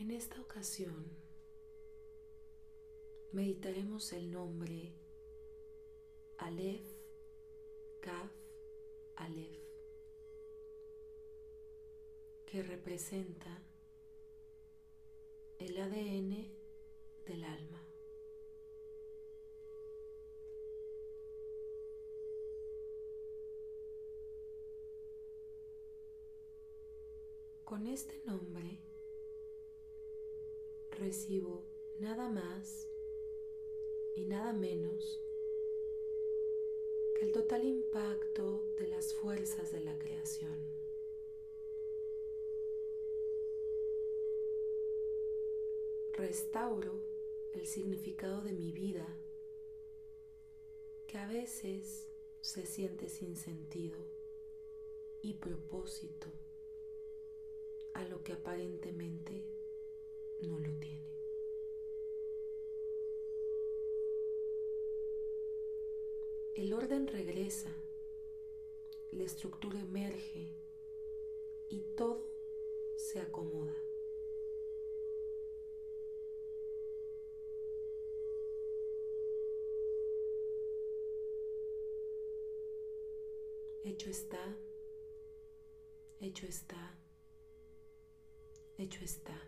En esta ocasión meditaremos el nombre Aleph, Kaf, Aleph, que representa el ADN del alma. Con este nombre recibo nada más y nada menos que el total impacto de las fuerzas de la creación. restauro el significado de mi vida que a veces se siente sin sentido y propósito a lo que aparentemente no lo tiene. El orden regresa, la estructura emerge y todo se acomoda. Hecho está, hecho está, Hecho está.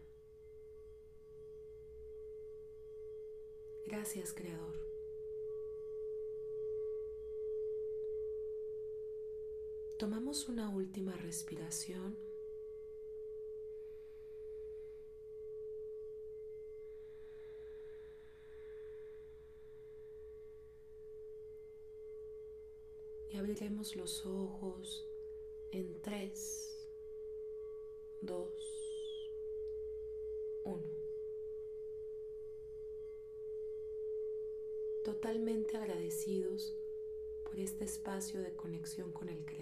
Gracias, Creador. Tomamos una última respiración. Y abriremos los ojos en 3, 2, 1. Totalmente agradecidos por este espacio de conexión con el Creador.